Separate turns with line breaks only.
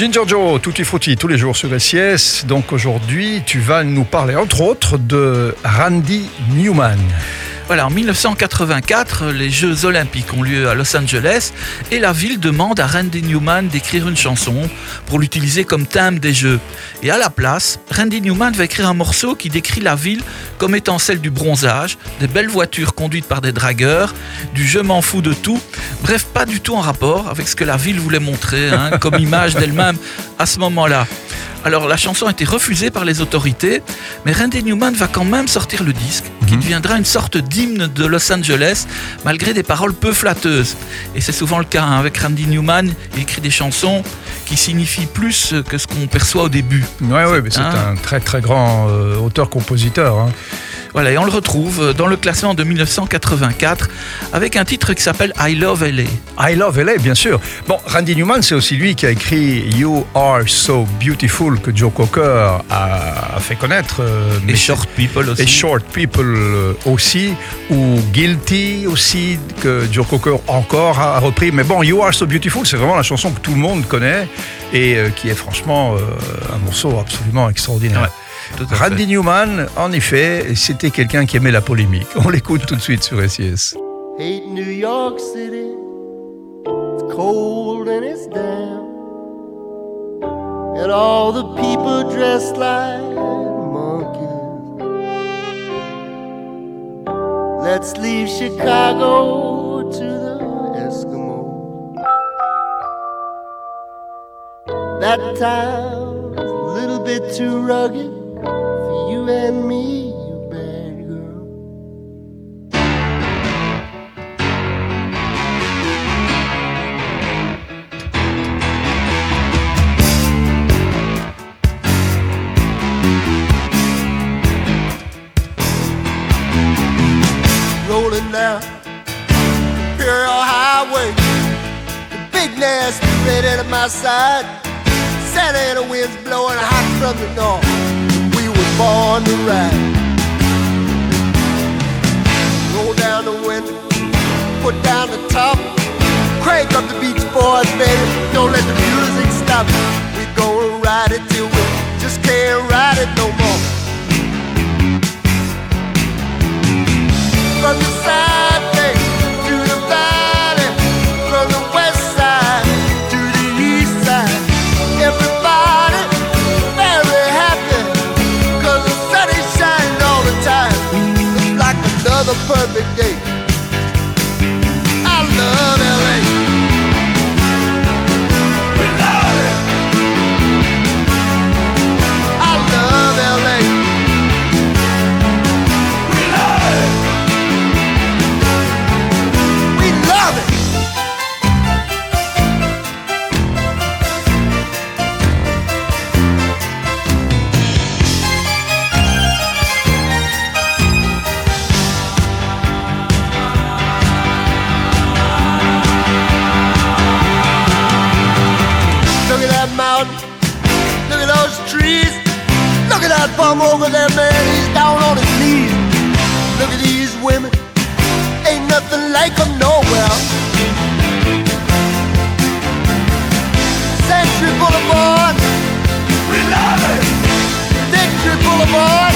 Ginger Joe, tutti frutti, tous les jours sur SIS. Donc aujourd'hui, tu vas nous parler entre autres de Randy Newman.
Voilà, en 1984, les Jeux Olympiques ont lieu à Los Angeles et la ville demande à Randy Newman d'écrire une chanson pour l'utiliser comme thème des Jeux. Et à la place, Randy Newman va écrire un morceau qui décrit la ville comme étant celle du bronzage, des belles voitures conduites par des dragueurs, du je m'en fous de tout. Bref, pas du tout en rapport avec ce que la ville voulait montrer hein, comme image d'elle-même à ce moment-là. Alors la chanson a été refusée par les autorités, mais Randy Newman va quand même sortir le disque, qui
Mhm.
deviendra une sorte d'hymne de Los Angeles, malgré des paroles peu flatteuses. Et c'est souvent le cas hein, avec Randy Newman, il écrit des chansons qui signifient plus que ce qu'on perçoit au début.
Ouais, ouais, mais c'est
un-
un très très grand euh, auteur-compositeur. hein.
Voilà, et on le retrouve dans le classement de 1984 avec un titre qui s'appelle I Love LA.
I Love LA, bien sûr. Bon, Randy Newman, c'est aussi lui qui a écrit You Are So Beautiful que Joe Cocker a, fait connaître. euh, mais
Et Short People aussi.
Et Short People euh, aussi, ou Guilty aussi, que Joe Cocker encore a repris. Mais bon, You Are So Beautiful, c'est vraiment la chanson que tout le monde connaît et euh, qui est franchement un morceau absolument extraordinaire.
Ouais.
Randy Newman, en effet, c'était quelqu'un qui aimait la polémique. On l'écoute tout de suite sur SIS.
Hate New York City. It's cold and it's damp. And all the people dressed like monkeys. Let's leave Chicago to the Eskimos. That town's a little bit too rugged and me, you bad girl. rolling down Imperial Highway. The big nasty red at my side. Santa Ana winds blowing hot from the north. Born to ride. Roll down the window, put down the top. Crank up the Beach Boys, baby. Don't let the music stop. We gonna ride it till we just can't ride it no more. Look at those trees. Look at that bum over there, man. He's down on his knees. Look at these women. Ain't nothing like them nowhere. Century Boulevard. We love it. Century Boulevard.